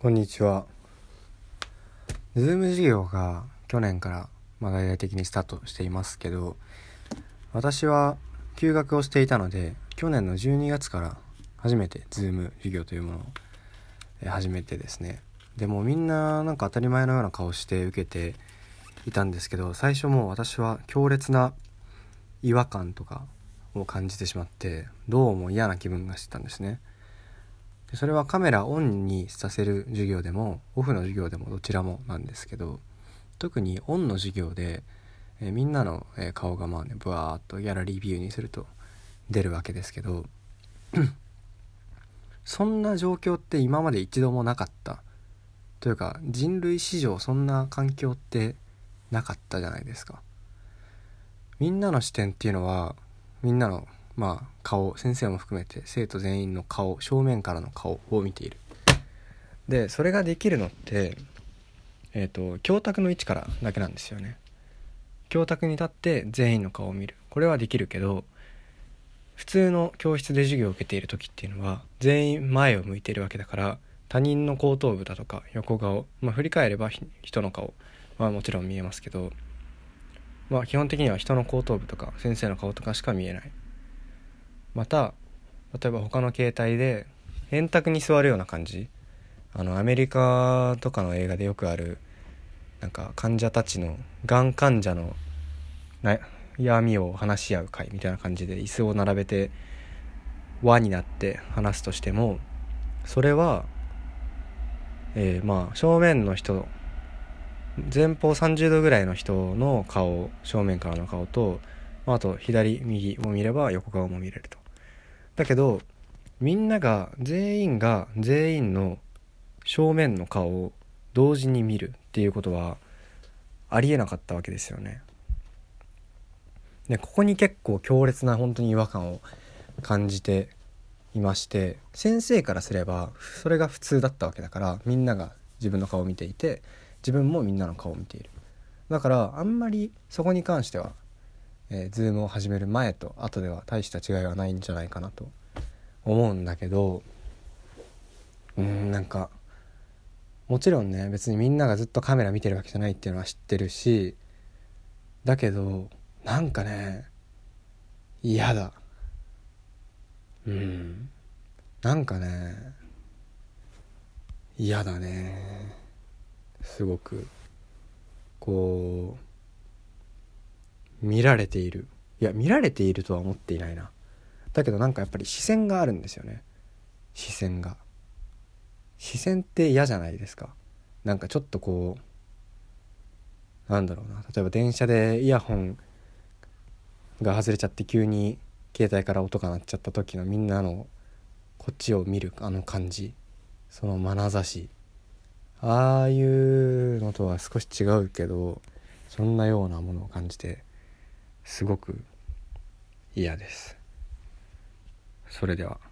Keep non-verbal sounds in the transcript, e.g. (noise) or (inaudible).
こんにちは。 Zoom 授業が去年からまあ大々的にスタートしていますけど、私は休学をしていたので、去年の12月から初めて Zoom 授業というものを始めてですね。でもみんななんか当たり前のような顔して受けていたんですけど、最初もう私は強烈な違和感とかを感じてしまって、どうも嫌な気分がしてたんですね。でそれはカメラオンにさせる授業でもオフの授業でもどちらもなんですけど特にオンの授業で、えー、みんなの、え、顔がまあねブワーッとギャラリービューにすると出るわけですけど (clears throat) そんな状況って今まで一度もなかった。というか人類史上そんな環境ってなかったじゃないですか。みんなの視点っていうのはみんなのまあ顔先生も含めて生徒全員の顔正面からの顔を見ているでそれができるのってえっ、ー、と教卓の位置からだけなんですよね。教卓に立って全員の顔を見る。これはできるけど普通の教室で授業を受けている時っていうのは全員前を向いているわけだから他人の後頭部だとか横顔、まあ、振り返れば人の顔はもちろん見えますけど、まあ、基本的には人の後頭部とか先生の顔とかしか見えない。また例えば他の携帯で円卓に座るような感じ。あのアメリカとかの映画でよくあるなんか患者たちのがん患者の悩みを話し合う会みたいな感じで椅子を並べて輪になって話すとしてもそれは、えー、まあ正面の人前方30度ぐらいの人の顔正面からの顔と、あ、と左右も見れば横顔も見れるとだけどみんなが全員が全員の正面の顔を同時に見るっていうことはありえなかったわけですよね。でここに結構強烈な本当に違和感を感じていまして先生からすればそれが普通だったわけだからみんなが自分の顔を見ていて自分もみんなの顔を見ているだからあんまりそこに関してはえー、ズームを始める前と後では大した違いはないんじゃないかなと思うんだけどうんなんかもちろんね別にみんながずっとカメラ見てるわけじゃないっていうのは知ってるしだけどなんかね嫌だ。うん。なんかね嫌だね。すごく。こう見られている。いや見られているとは思っていないな。だけどなんかやっぱり視線があるんですよね。視線が。視線って嫌じゃないですか。なんかちょっとこうなんだろうな。例えば電車でイヤホンが外れちゃって急に携帯から音が鳴っちゃった時のみんなのこっちを見るあの感じ。その眼差し。ああいうのとは少し違うけどそんなようなものを感じてすごく嫌です。それでは。